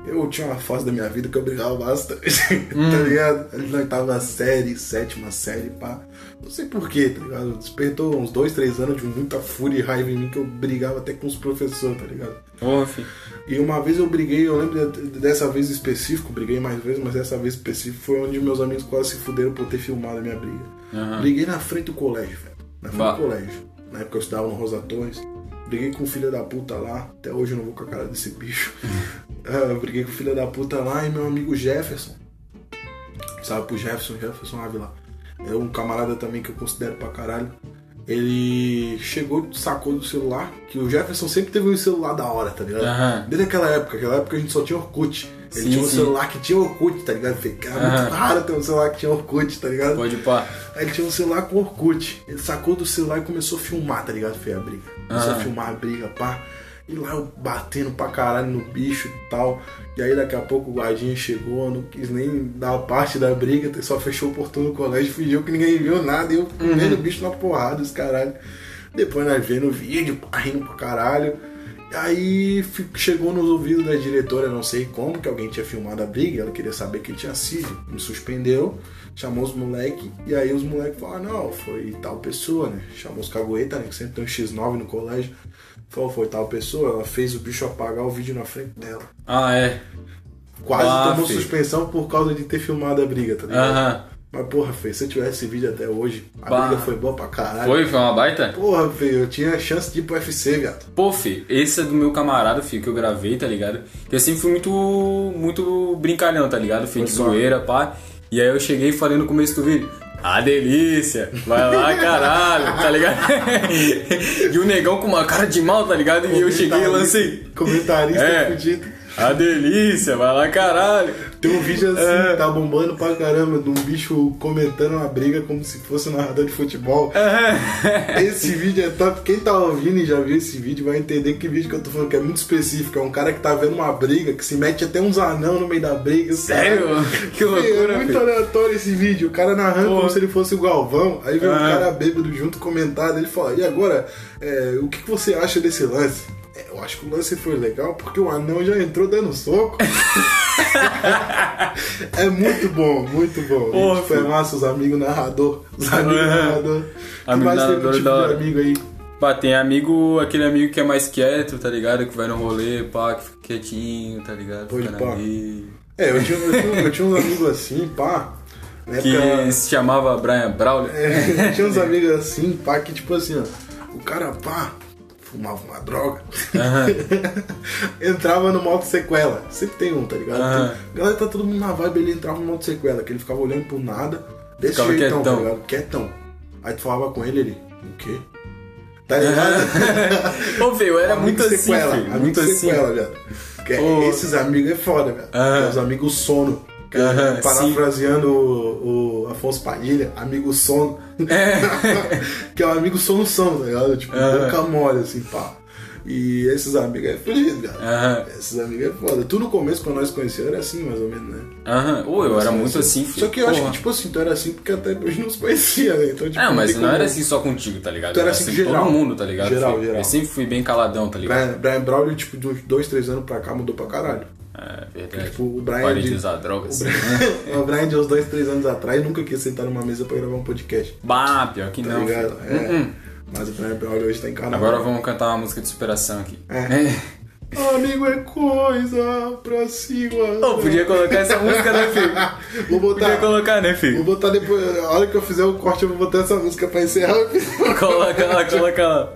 Eu tinha uma fase da minha vida que eu brigava bastante, Hum. tá ligado? Na oitava série, sétima série, pá. Não sei porquê, tá ligado? Despertou uns dois, três anos de muita fúria e raiva em mim que eu brigava até com os professores, tá ligado? Fê. E uma vez eu briguei, eu lembro de- dessa vez específico, briguei mais vezes, mas dessa vez específico foi onde meus amigos quase se fuderam por ter filmado a minha briga. Aham. Briguei na frente do colégio, velho. Na frente Bah. do colégio. Na época eu estudava no Rosa Torres. Briguei com o filho da puta lá. Até hoje eu não vou com a cara desse bicho. Eu briguei com o filho da puta lá e meu amigo Jefferson. Sabe pro Jefferson, Jefferson Ávila. É um camarada também que eu considero pra caralho. Ele chegou, sacou do celular, que o Jefferson sempre teve um celular da hora, tá ligado? Aham. Desde aquela época, aquela época a gente só tinha Orkut. Ele Sim, tinha um sim. celular que tinha Orkut, tá ligado? Era Aham. muito raro ter um celular que tinha Orkut, tá ligado? Pode pá. Aí ele tinha um celular com Orkut. Ele sacou do celular e começou a filmar, tá ligado? Foi a briga. Começou a Aham. filmar a briga, pá. E lá eu batendo pra caralho no bicho e tal. E aí daqui a pouco o guardinha chegou, não quis nem dar parte da briga, só fechou o portão do colégio, fingiu que ninguém viu nada. E eu comendo o bicho na porrada, os caralho. Depois nós vendo o vídeo, rindo pra caralho. E aí chegou nos ouvidos da diretora, não sei como, que alguém tinha filmado a briga, ela queria saber quem tinha sido. Me suspendeu, chamou os moleques, e aí os moleques falaram, não, foi tal pessoa, né? Chamou os cagueta, né? Que sempre tem um X9 no colégio. Falou, foi tal pessoa, ela fez o bicho apagar o vídeo na frente dela. Ah, é. Quase Ah, tomou filho. suspensão por causa de ter filmado a briga, tá ligado? Aham. Mas porra, Fê, se eu tivesse esse vídeo até hoje, a Bah. briga foi boa pra caralho. Foi? Foi uma baita? Porra, Fê, eu tinha chance de ir pro UFC, viado. Pô, fi, esse é do meu camarada, fi, que eu gravei, tá ligado? Eu sempre fui muito, muito brincalhão, tá ligado? Fi, de zoeira, pá. E aí eu cheguei e falei no começo do vídeo, ah, delícia, vai lá, caralho, tá ligado? e o negão com uma cara de mal, tá ligado? E eu cheguei e lancei, Comentarista É. fudido. a delícia, vai lá, caralho. Tem um vídeo assim, É. tá bombando pra caramba, de um bicho comentando uma briga como se fosse um narrador de futebol. Esse vídeo é top. Quem tá ouvindo e já viu esse vídeo vai entender que vídeo que eu tô falando, que é muito específico. É um cara que tá vendo uma briga, que se mete até uns anão no meio da briga. Sério? Cara. Que loucura, É muito filho. aleatório esse vídeo. O cara narrando como se ele fosse o Galvão. Aí vem um Aham. cara bêbado junto comentar. Ele fala: E agora, é, o que, que você acha desse lance? "É, Eu acho que o lance foi legal porque o anão já entrou dando soco. é muito bom, muito bom. Pô, foi massa, os amigos narrador. Os amigos Aham. narrador. Que Amigo mais tem narrador tipo da de amigo aí? Pá, tem amigo, aquele amigo que é mais quieto, tá ligado? Que vai no rolê, pá, que fica quietinho, tá ligado? Fica pá. dele. É, eu tinha, eu, tinha, eu tinha uns amigos assim, pá. Que época. se chamava Brian Brawler. É, eu tinha uns amigos assim, pá, que tipo assim, ó. O cara, pá, fumava uma droga. entrava no modo sequela. Sempre tem um, tá ligado? Tem- a galera tá todo mundo na vibe, ele entrava no modo sequela, que ele ficava olhando por nada, desse Ficava jeitão, tá quietão. ligado? Quietão. Aí tu falava com ele, ele, o quê? Tá ligado? Ô, velho, era Amigo muito assim, sequela, filho. Muito assim. sequela, velho. Que é- Ô. Esses amigos é foda, velho. Aham. Os amigos sono. Aham, parafraseando o, o Afonso Padilha, amigo sono. que é um amigo solução, tá ligado? Tipo, boca mole, assim, pá. E esses amigos é fugido, cara. Esses amigos é foda. Tu no começo, quando nós conhecemos, era assim, mais ou menos, né? Aham. Eu era muito assim, filho. Só que eu acho Porra. que, tipo assim, tu era assim porque até hoje não se conhecia, né? Então, tipo, Não, mas não como- era assim só contigo, tá ligado? Tu era Era assim assim geral. todo mundo, tá ligado? Geral, geral. Eu sempre fui bem caladão, tá ligado? Brian, Brian Braulio, tipo, de uns dois, três anos pra cá mudou pra caralho. É, verdade. Tipo, o Brian Parei de- de usar drogas. O Brian, o Brian de uns dois, três anos atrás nunca quis sentar numa mesa pra gravar um podcast. Bah, pior que Tá não. ligado? É. Hum, hum. Mas o Brian Braulio hoje tá em canal. Agora vamos cantar uma música de superação aqui. É. Amigo é coisa pra se guardar. Ô, podia colocar essa música, né, filho? Vou Podia botar. colocar, né, Vou filho? botar depois. A hora que eu fizer o corte, eu vou botar essa música pra encerrar o episódio. Coloca lá, coloca lá.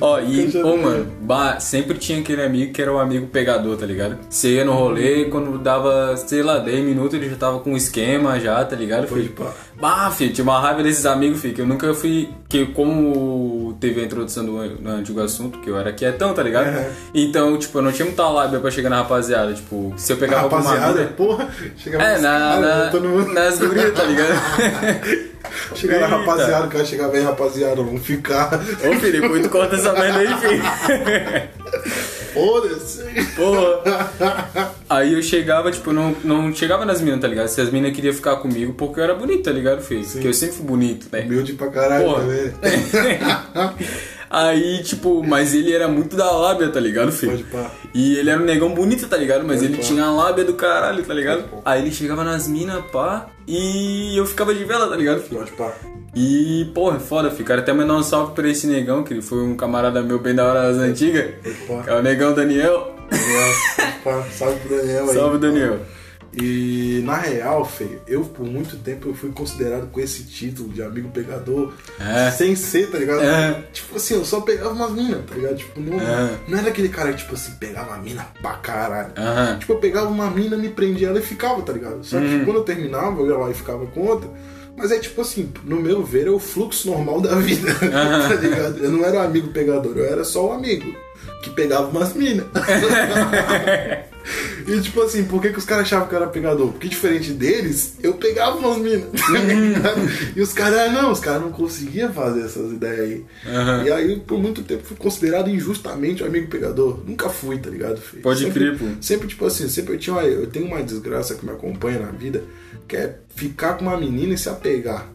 Ó, e, ô, mano, bah, sempre tinha aquele amigo que era o amigo pegador, tá ligado? Você ia no rolê, quando dava, sei lá, 10 minutos, ele já tava com um esquema já, tá ligado, filho? pá. Bah, filho, tinha uma raiva desses amigos, filho, que eu nunca fui. Que como teve a introdução do, do antigo assunto, que eu era quietão, tá ligado? Uhum. Então, tipo, eu não tinha muita lábia pra chegar na rapaziada. Tipo, se eu pegava alguma Rapaziada, porra. Chegava É, nos na, caras, na, todo mundo- nas gurias, tá ligado? Chega na rapaziada, o cara chega bem, rapaziada, vamos ficar. Ô, depois tu corta essa merda aí, filho. Foda-se. Porra. Aí eu chegava, tipo, não, não chegava nas minas, tá ligado? Se as minas queriam ficar comigo, porque eu era bonito, tá ligado, filho? Porque eu sempre fui bonito, né? Humilde pra caralho Porra. também. Aí, tipo, mas ele era muito da lábia, tá ligado, filho? Pode pá. E ele era um negão bonito, tá ligado? Mas Pode ele pá. tinha a lábia do caralho, tá ligado? Pode. Aí ele chegava nas minas, pá, e eu ficava de vela, tá ligado, filho? Pode pá. E, porra, é foda, filho. Quero até mandar um salve pra esse negão, que ele foi um camarada meu bem da hora das antigas. pá. Que é o negão Daniel. Pode pá. Salve pro Daniel aí. Salve, Daniel. E na real, feio, eu por muito tempo eu fui considerado com esse título de amigo pegador É. sem ser, tá ligado? É. Tipo assim, eu só pegava umas minas, tá ligado? Tipo, não, É. não era aquele cara que, tipo assim, pegava uma mina pra caralho. Aham. Tipo, eu pegava uma mina, me prendia ela e ficava, tá ligado? Só que Uhum. quando eu terminava, eu ia lá e ficava com outra. Mas é tipo assim, no meu ver, é o fluxo normal da vida, tá ligado? Eu não era um amigo pegador, eu era só um amigo que pegava umas minas. e tipo assim, por que, que os caras achavam que eu era pegador? Porque diferente deles, eu pegava umas minas. ligado? e os caras, ah, não, os caras não conseguiam fazer essas ideias aí. Aham. E aí, por muito tempo, fui considerado injustamente um amigo pegador. Nunca fui, tá ligado, filho? Pode sempre, crer, pô. Sempre, tipo assim, sempre eu tinha eu tenho uma desgraça que me acompanha na vida, que é ficar com uma menina e se apegar.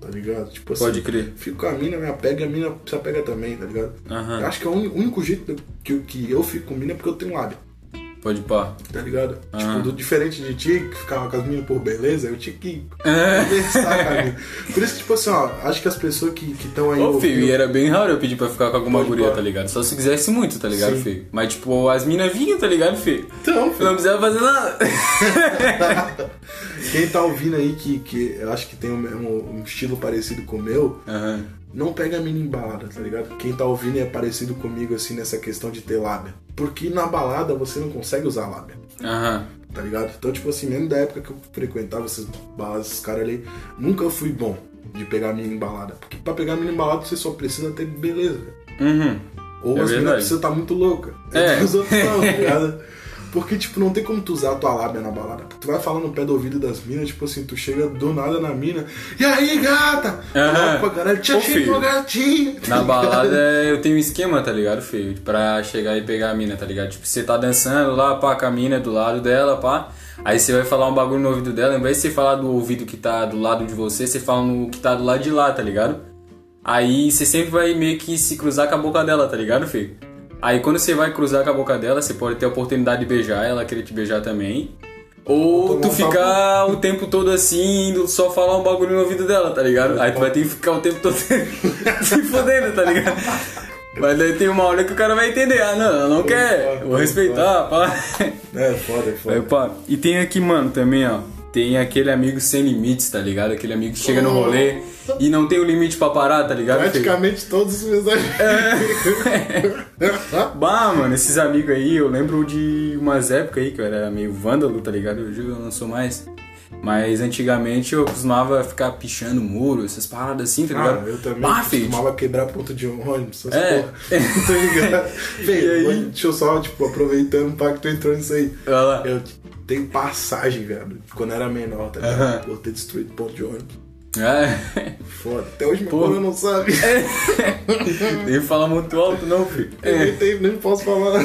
Tá ligado? Tipo assim. Pode crer. Fico com a mina, me apega e a mina se apega também, tá ligado? Eu acho que é o único jeito que, eu- que eu fico com mina é porque eu tenho lábia, Pode pá. tá ligado? Aham. Tipo, do, diferente de ti, que ficava com as minas por beleza, eu tinha que É. conversar com a mina. Por isso que, tipo assim, ó, acho que as pessoas que estão aí. Ô, filho, e era bem raro eu pedir pra ficar com alguma Pode guria, pá. tá ligado? Só se quisesse muito, tá ligado, Sim. filho? Mas, tipo, as minas vinham, tá ligado, filho? Então, Eu não precisava fazer nada. Quem tá ouvindo aí que, que eu acho que tem um, um- estilo parecido com o meu, não pega a mina em balada, tá ligado? Quem tá ouvindo é parecido comigo, assim, nessa questão de ter lábia. Porque na balada você não consegue usar lábia, Aham. tá ligado? Então, tipo assim, mesmo da época que eu frequentava essas baladas, esses caras ali, nunca fui bom de pegar a mina em balada. Porque pra pegar a mina em balada você só precisa ter beleza. Uhum. Ou É as verdade. precisam estar muito louca. É. Opções, tá ligado? Porque, tipo, não tem como tu usar a tua lábia na balada. Tu vai falar no pé do ouvido das minas, tipo assim, tu chega do nada na mina. E aí, gata? Aham. Opa, caralho, te achei gatinha. tá Na balada eu tenho um esquema, tá ligado, filho? Pra chegar e pegar a mina, tá ligado? Tipo, você tá dançando lá, pá, com a mina do lado dela, pá. Aí você vai falar um bagulho no ouvido dela, ao invés de você falar do ouvido que tá do lado de você, você fala no que tá do lado de lá, tá ligado? Aí você sempre vai meio que se cruzar com a boca dela, tá ligado, filho? Aí quando você vai cruzar com a boca dela, você pode ter a oportunidade de beijar ela, querer te beijar também. Ou tu ficar o tempo todo assim, indo só falar um bagulho no ouvido dela, tá ligado? Aí tu vai ter que ficar o tempo todo se fodendo, tá ligado? Mas daí tem uma hora que o cara vai entender, ah não, ela não quer, vou respeitar, pá. É, foda, é foda. Aí, pá. E tem aqui, mano, também, ó. Tem aquele amigo sem limites, tá ligado? Aquele amigo que chega no rolê e não tem o limite pra parar, tá ligado? filho? Praticamente todos os meus amigos. Bah, mano, esses amigos aí, eu lembro de umas épocas aí que eu era meio vândalo, tá ligado? Hoje eu não sou mais. Mas antigamente eu costumava ficar pichando muro, essas paradas assim, tá ligado? Ah, eu também Bah, filho, costumava quebrar ponto de ônibus, essas É. porra. tá ligado? E Velho, aí? deixa eu só, tipo, aproveitando que tu entrou nisso aí. Olha lá. Eu tenho passagem, velho, quando eu era menor, tá ligado? Aham. Por ter destruído ponto de ônibus. É. Foda. Até hoje Porra. coroa não sabe. Nem falar muito alto, não, filho. Eu nem, tenho, nem posso falar.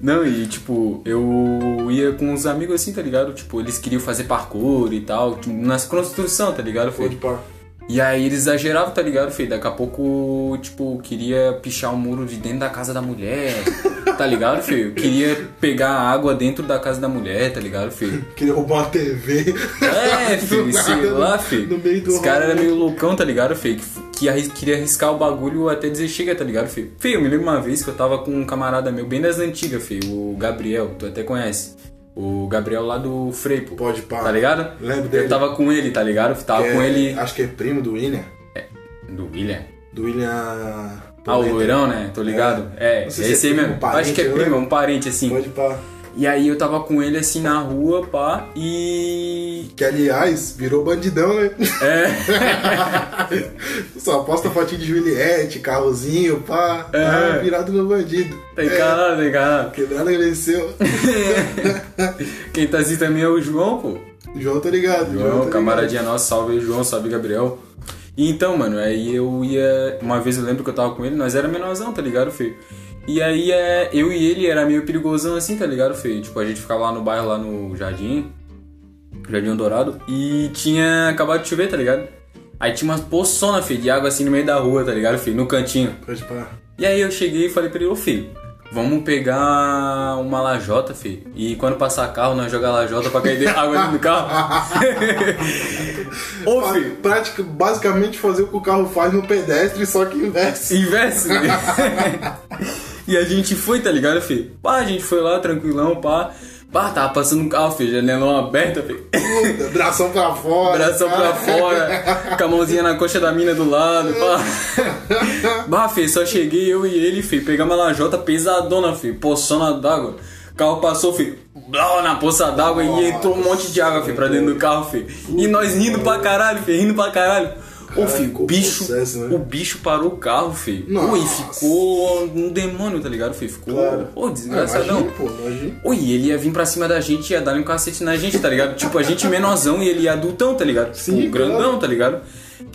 Não, e tipo, eu ia com uns amigos assim, tá ligado? Tipo, eles queriam fazer parkour e tal, tipo, nas construção, tá ligado? Filho? pá. E aí eles exageravam, tá ligado, filho? Daqui a pouco, tipo, queria pichar o muro de dentro da casa da mulher, tá ligado, filho? Queria pegar água dentro da casa da mulher, tá ligado, filho? Queria roubar uma TV. É, filho, sei nada, lá, filho. No meio do Os caras eram meio loucão, tá ligado, filho? Que, queria arriscar o bagulho até dizer chega, tá ligado, filho? Filho, eu me lembro uma vez que eu tava com um camarada meu, bem das antigas, filho, o Gabriel, tu até conhece. O Gabriel lá do Freipo. Pode pá. Tá ligado? Lembro dele. Eu tava com ele, tá ligado? Tava Que com é- ele. Acho que é primo do William. Do William. Do William. Ah, o loirão, né? Tô ligado. É, sei se esse é aí primo, mesmo. parente, Acho que é eu primo, é um parente assim. Pode pá. E aí eu tava com ele assim na rua, pá, e. Que aliás, virou bandidão, né? É. Só posta fotinho de Juliette, carrozinho, pá. É. Tá virado no bandido. Tá encarado, tá encarado. Quebrada venceu. Quem tá assim também é o João, pô. João, tá ligado? João, tá ligado. camaradinha nossa, salve aí, João, salve Gabriel. E então, mano, aí eu ia. Uma vez eu lembro que eu tava com ele, nós era menorzão, tá ligado, feio? E aí é, eu e ele era meio perigosão assim, tá ligado, feio? Tipo, a gente ficava lá no bairro, lá no Jardim, Jardim Dourado, e tinha acabado de chover, tá ligado? Aí tinha umas poçona, feio, de água assim no meio da rua, tá ligado, feio? No cantinho. Pode pá. E aí eu cheguei e falei pra ele, ô filho, vamos pegar uma lajota, filho. E quando passar carro, nós jogar lajota pra cair água dentro do carro. ô filho, Prática, basicamente fazer o que o carro faz no pedestre, só que inverso. inverso. e a gente foi, tá ligado, filho? Pá, a gente foi lá, tranquilão, pá. Pá, tava passando um carro, filho, janelão aberta, filho. Puta, Bração pra fora. Bração pra cara. fora, com a mãozinha na coxa da mina do lado, pá. Bah, filho, só cheguei eu e ele, filho, pegamos a lajota pesadona, filho, poçona d'água. O carro passou, filho, blá, na poça d'água e entrou um monte de água, filho, pra dentro do carro, filho. E nós rindo pra caralho, filho, rindo pra caralho. Filho, ficou o bicho, possesso, né? o bicho parou o carro, filho. Nossa. Ficou um demônio, tá ligado, filho? Ficou, Claro. ô, desgraçadão. Imagina, pô, imagina. Ele ia vir pra cima da gente e ia dar um cacete na gente, tá ligado? tipo, a gente menorzão e ele ia adultão, tá ligado? Sim, Tipo, grandão, tá ligado?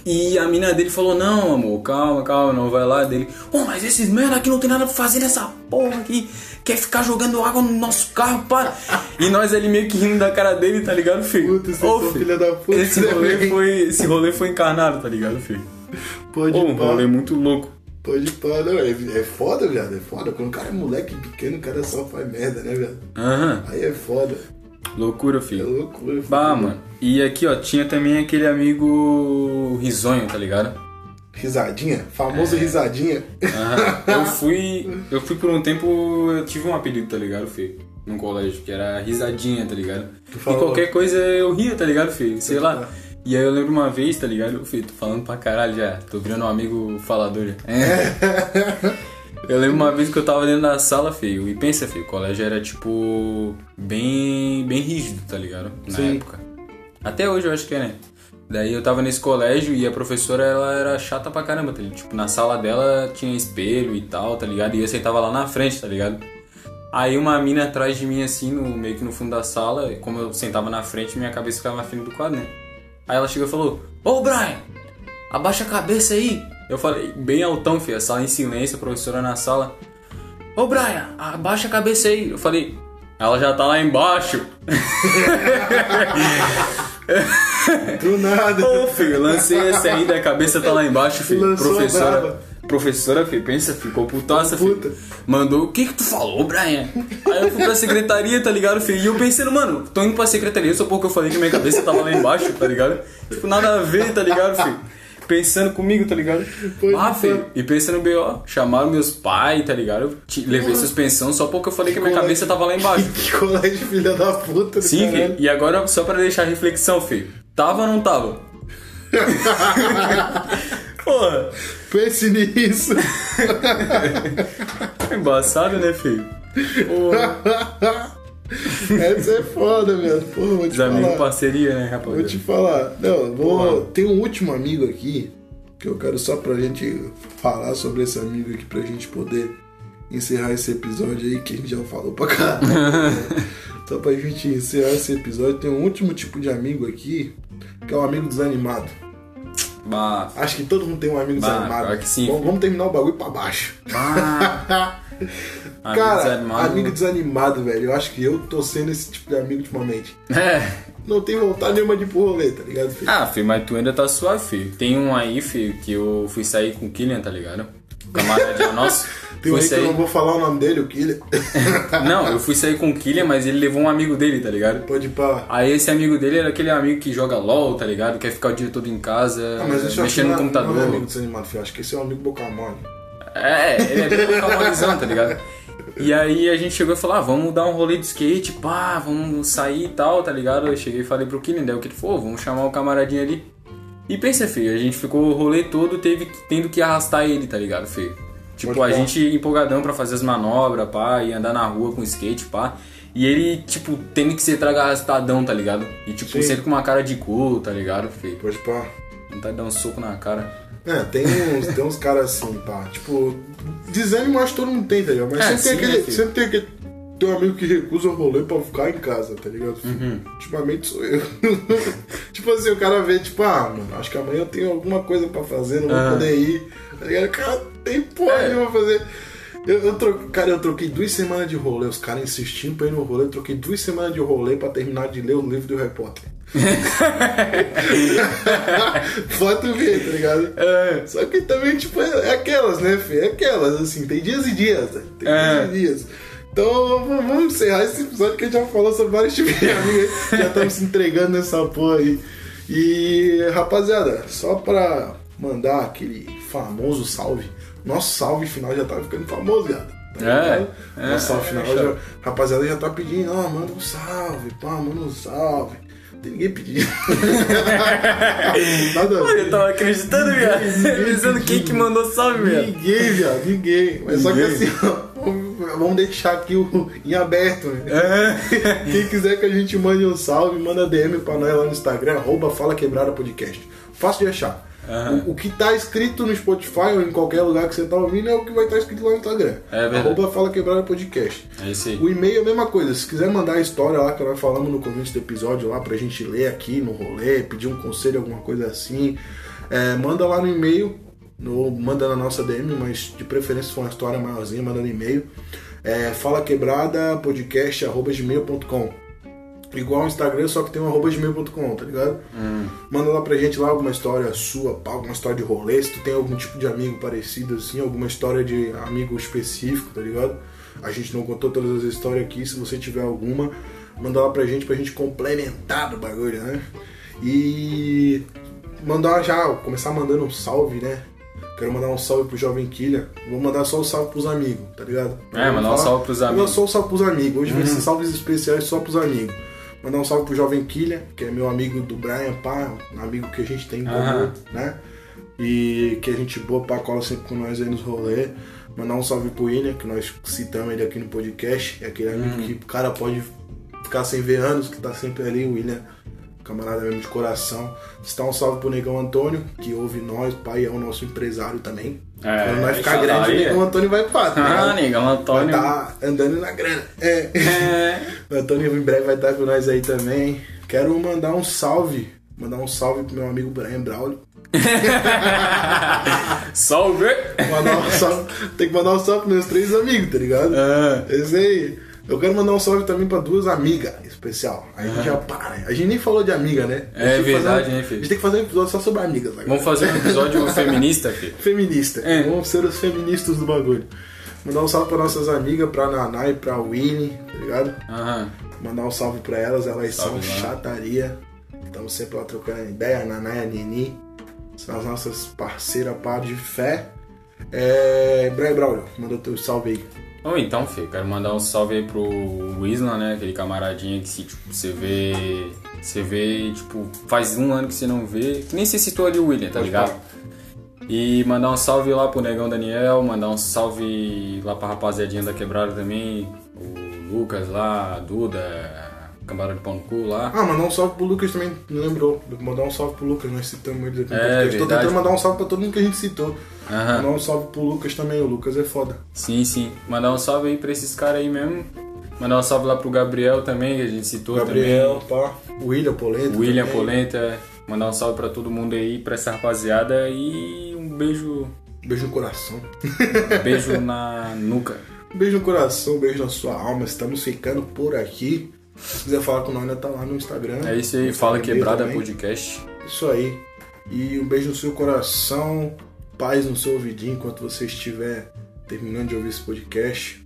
E a mina dele falou, não, amor, calma, calma, não vai lá dele. Pô, mas esses merda aqui não tem nada pra fazer nessa porra aqui. Quer ficar jogando água no nosso carro, pá. E nós ali meio que rindo da cara dele, tá ligado, filho? Puta, filho, filha da puta, Esse né, rolê, foi, esse rolê foi encarnado, tá ligado, filho? Pode Pô, um pá. rolê muito louco. Pode pá. Não, é, é foda, viado. É foda. Quando o cara é moleque pequeno, o cara só faz merda, né, viado? Aham, Aí é foda. loucura, É filho. loucura. Bah, foda. mano. E aqui, ó, tinha também aquele amigo risonho, tá ligado? Risadinha? É. Famoso risadinha. Aham. Eu fui. Eu fui por um tempo. Eu tive um apelido, tá ligado, filho? No colégio, que era risadinha, tá ligado? E qualquer coisa eu ria, tá ligado, filho? Sei lá. falar. E aí eu lembro uma vez, tá ligado? Filho, tô falando pra caralho já. Tô virando um amigo falador já. É. Eu lembro uma vez que eu tava dentro da sala, filho, e pensa, filho, o colégio era tipo. bem. bem rígido, tá ligado? Na Sim. época. Até hoje eu acho que é, né? Daí eu tava nesse colégio e a professora ela era chata pra caramba, tá ligado? Tipo, na sala dela tinha espelho e tal, tá ligado? E eu sentava lá na frente, tá ligado? Aí uma mina atrás de mim, assim, no, meio que no fundo da sala, como eu sentava na frente, minha cabeça ficava na frente do quadro, né? Aí ela chegou e falou: Ô Brian, abaixa a cabeça aí. Eu falei, bem altão, filho, a sala em silêncio, a professora na sala. Ô Brian, abaixa a cabeça aí. Eu falei, ela já tá lá embaixo. Do nada. Ô filho, lancei essa aí, da cabeça tá lá embaixo, filho. Lançou a Professora. braba. professora, filho, pensa, ficou putaça, filho. Puta. Mandou, o que que tu falou, Brian? Aí eu fui pra secretaria, tá ligado, filho? E eu pensando, mano, tô indo pra secretaria só porque eu falei que minha cabeça tava lá embaixo, tá ligado? Tipo, nada a ver, tá ligado, filho? Pensando comigo, tá ligado? Pode ah, ser. filho, e pensando bem, ó, chamaram meus pais, tá ligado? Eu levei suspensão só porque eu falei que minha colégio. cabeça tava lá embaixo. Que colégio filha da puta, Sim, caralho. filho. E agora, só pra deixar a reflexão, filho. Tava ou não tava? Porra, Pense nisso. embaçado, né, filho? Porra. Essa é foda, velho. Porra, vou te Os amigos falar. parceria, né, Vou te falar. Não, vou. Tem um último amigo aqui que eu quero só pra gente falar sobre esse amigo aqui pra gente poder encerrar esse episódio aí que a gente já falou pra caralho. só pra gente encerrar esse episódio, tem um último tipo de amigo aqui que é o amigo desanimado. Bah, Acho que todo mundo tem um amigo Bah, desanimado. claro que sim. Vamos, vamos terminar o bagulho pra baixo. bah. Cara, desanimado. amigo desanimado, velho. Eu acho que eu tô sendo esse tipo de amigo ultimamente. É. Não tem vontade nenhuma de ir pro rolê, tá ligado, filho? Ah, filho, mas tu ainda tá suave, filho. Tem um aí, filho, que eu fui sair com o Killian, tá ligado? Camaradinho nosso. tem um aí que eu não vou falar o nome dele, o Killian. Não, eu fui sair com o Killian, mas ele levou um amigo dele, tá ligado? Pode ir pra. Aí esse amigo dele era aquele amigo que joga LOL, tá ligado? Quer ficar o dia todo em casa, Ah, mexendo no computador. Não é amigo desanimado, filho. Acho que esse é um amigo boca mole. É, ele é bem calmorizão, tá ligado? E aí a gente chegou e falou, ah, vamos dar um rolê de skate, pá, vamos sair e tal, tá ligado? Eu cheguei e falei pro Killian, daí o que ele falou, vamos chamar o camaradinho ali. E pensa, filho, a gente ficou o rolê todo teve, tendo que arrastar ele, tá ligado, filho? Tipo, a pá. gente empolgadão pra fazer as manobras, pá, e andar na rua com skate, pá. E ele, tipo, tendo que ser traga arrastadão, tá ligado? E, tipo, Sim. sempre com uma cara de cu, tá ligado, filho? Pode pra. Vontade de dar um soco na cara. É, tem uns, tem uns caras assim, pá. Tipo, desânimo acho que todo mundo tem, tá ligado? Mas É, sempre, tem sim, aquele, né, filho? sempre tem aquele. Tem um amigo que recusa o rolê pra ficar em casa, tá ligado? Uhum. Ultimamente sou eu. tipo assim, o cara vê, tipo, ah, mano, acho que amanhã eu tenho alguma coisa pra fazer, não vou poder ir. Tá ligado? Cara, tem porra É. nenhuma pra fazer. Eu, eu troquei, cara, eu troquei duas semanas de rolê, os caras insistindo pra ir no rolê, eu troquei duas semanas de rolê pra terminar de ler o livro do Harry Potter. Pode ver, tá ligado? É. Só que também, tipo, é é aquelas, né, Fê? É aquelas, assim, tem dias e dias, né? Tem É. dias e dias. Então, vamos encerrar esse episódio que a gente já falou sobre vários tipos de amigos já estamos se entregando nessa porra aí. E, rapaziada, só pra mandar aquele famoso salve, nosso salve final já tá ficando famoso, gata. Tá É, é, Nosso salve é, final, é, já, rapaziada já tá pedindo, ó, manda um salve, pá, manda um salve. Tem ninguém pedindo. Nada Pô, eu tava acreditando, viado. Pensando quem que mandou salve, viado. Ninguém, viado, ninguém. Mas só que assim, ó, vamos- vamos deixar aqui o, em aberto, né? É. Quem quiser que a gente mande um salve, manda DM pra nós lá no Instagram, arroba Fala Quebrada Podcast. Fácil de achar. Aham. O, o que tá escrito no Spotify ou em qualquer lugar que você tá ouvindo é o que vai estar escrito lá no Instagram. É verdade. Arroba Fala Quebrada Podcast. É isso aí. O e-mail é a mesma coisa. Se quiser mandar a história lá que nós falamos no começo do episódio lá pra gente ler aqui no rolê, pedir um conselho, alguma coisa assim, é, manda lá no e-mail, ou manda na nossa DM, mas de preferência se for uma história maiorzinha, manda no e-mail. É, fala quebrada podcast arroba gmail.com Igual o Instagram, só que tem um arroba gmail.com, tá ligado? Manda lá pra gente lá alguma história sua, alguma história de rolê, se tu tem algum tipo de amigo parecido assim, alguma história de amigo específico, tá ligado? A gente não contou todas as histórias aqui, se você tiver alguma, manda lá pra gente pra gente complementar do bagulho, né? E mandar já, começar mandando um salve, né? Quero mandar um salve pro Jovem Quilha. Vou mandar só o salve pros amigos, tá ligado? É, mandar um salve pros Mandar amigos. só um salve pros amigos. Hoje Uhum. vai ser salves especiais só pros amigos. Mandar um salve pro Jovem Quilha, que é meu amigo do Brian, pá, um amigo que a gente tem em comum, né? E que a gente boa pra cola sempre com nós aí nos rolês. Mandar um salve pro William, que nós citamos ele aqui no podcast. É aquele amigo Uhum. que o cara pode ficar sem ver anos, que tá sempre ali, o William. Camarada mesmo de coração. Está um salve pro Negão Antônio, que ouve nós, pai é o nosso empresário também. É, Quando nós ficar grande, o aí, Negão é. Antônio vai pá, tá Ah, negão Vai Antônio. tá andando na grana. É. É. O Antônio em breve vai estar com nós aí também. Quero mandar um salve. Mandar um salve pro meu amigo Brian Braulio. Salve! Mandar um salve. Tem que mandar um salve pros meus três amigos, tá ligado? Ah. Esse aí. Eu quero mandar um salve também pra duas amigas especial. A gente já para, né? A gente nem falou de amiga, né? A É fazer verdade, né, A filho? gente tem que fazer um episódio só sobre amigas agora. Vamos fazer um episódio feminista, filho. Feminista. É. Vamos ser os feministas do bagulho. Mandar um salve pra nossas amigas, pra Naná e pra Winnie, tá ligado? Aham. Mandar um salve pra elas, elas Salve são lá. chataria. Estamos sempre lá trocando ideia, a Naná e a Nini. São as nossas parceiras par de fé. É. Brian Braulio, manda teu salve aí. Então, filho, quero mandar um salve aí pro Isla, né? Aquele camaradinha que se, tipo, você vê. Você vê, tipo, faz um ano que você não vê. Que nem você citou ali o William, tá Pode ligado? falar. E mandar um salve lá pro Negão Daniel, mandar um salve lá pra rapaziadinha da quebrada também. O Lucas lá, a Duda, Camarada de Pão no Cu lá. Ah, mandar um salve pro Lucas também, não lembrou. Mandar um salve pro Lucas, nós citamos ele aqui no É, podcast. Tô tentando mandar um salve pra todo mundo que a gente citou. Aham. Mandar um salve pro Lucas também, o Lucas é foda. Sim, sim. Mandar um salve aí pra esses caras aí mesmo. Mandar um salve lá pro Gabriel também, que a gente citou Gabriel, também. pá. O William Polenta. William também. Polenta. Mandar um salve pra todo mundo aí, pra essa rapaziada. E um beijo. Beijo no coração. Beijo na nuca. Beijo no coração, beijo na sua alma. Estamos ficando por aqui. Se quiser falar com nós, ainda tá lá no Instagram. É isso aí, Fala Quebrada também. Podcast. Isso aí. E um beijo no seu coração, paz no seu ouvidinho enquanto você estiver terminando de ouvir esse podcast.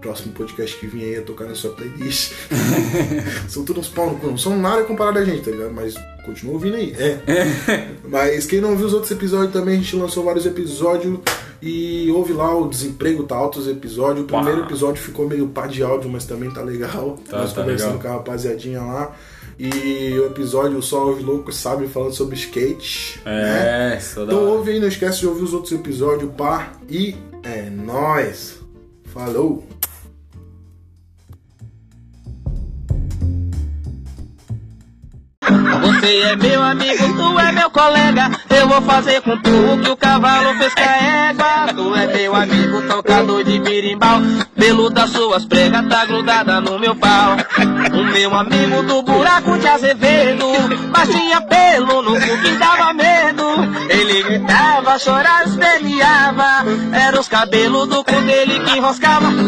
Próximo podcast que vir aí é tocar na sua playlist. são todos uns pau não são nada comparado a gente, tá ligado? Mas continua ouvindo aí. É. Mas quem não viu os outros episódios também, a gente lançou vários episódios e ouve lá o Desemprego tá alto os episódios. O primeiro episódio ficou meio pá de áudio, mas também tá legal. Tá, Nós tá conversando legal. com a rapaziadinha lá. E o episódio Só os Loucos Sabem falando sobre skate. né? É, da Então ouve aí, não esquece de ouvir os outros episódios, pá. E é nóis. Falou! Você é meu amigo, tu é meu colega. Eu vou fazer com tu o que o cavalo fez com a égua. Tu é meu amigo, tocador de birimbau. Pelo das suas pregas tá grudada no meu pau. O meu amigo do buraco de Azevedo. Mas tinha pelo no cu que dava medo. Ele gritava, chorava, espelhava. Era os cabelos do cu dele que enroscava.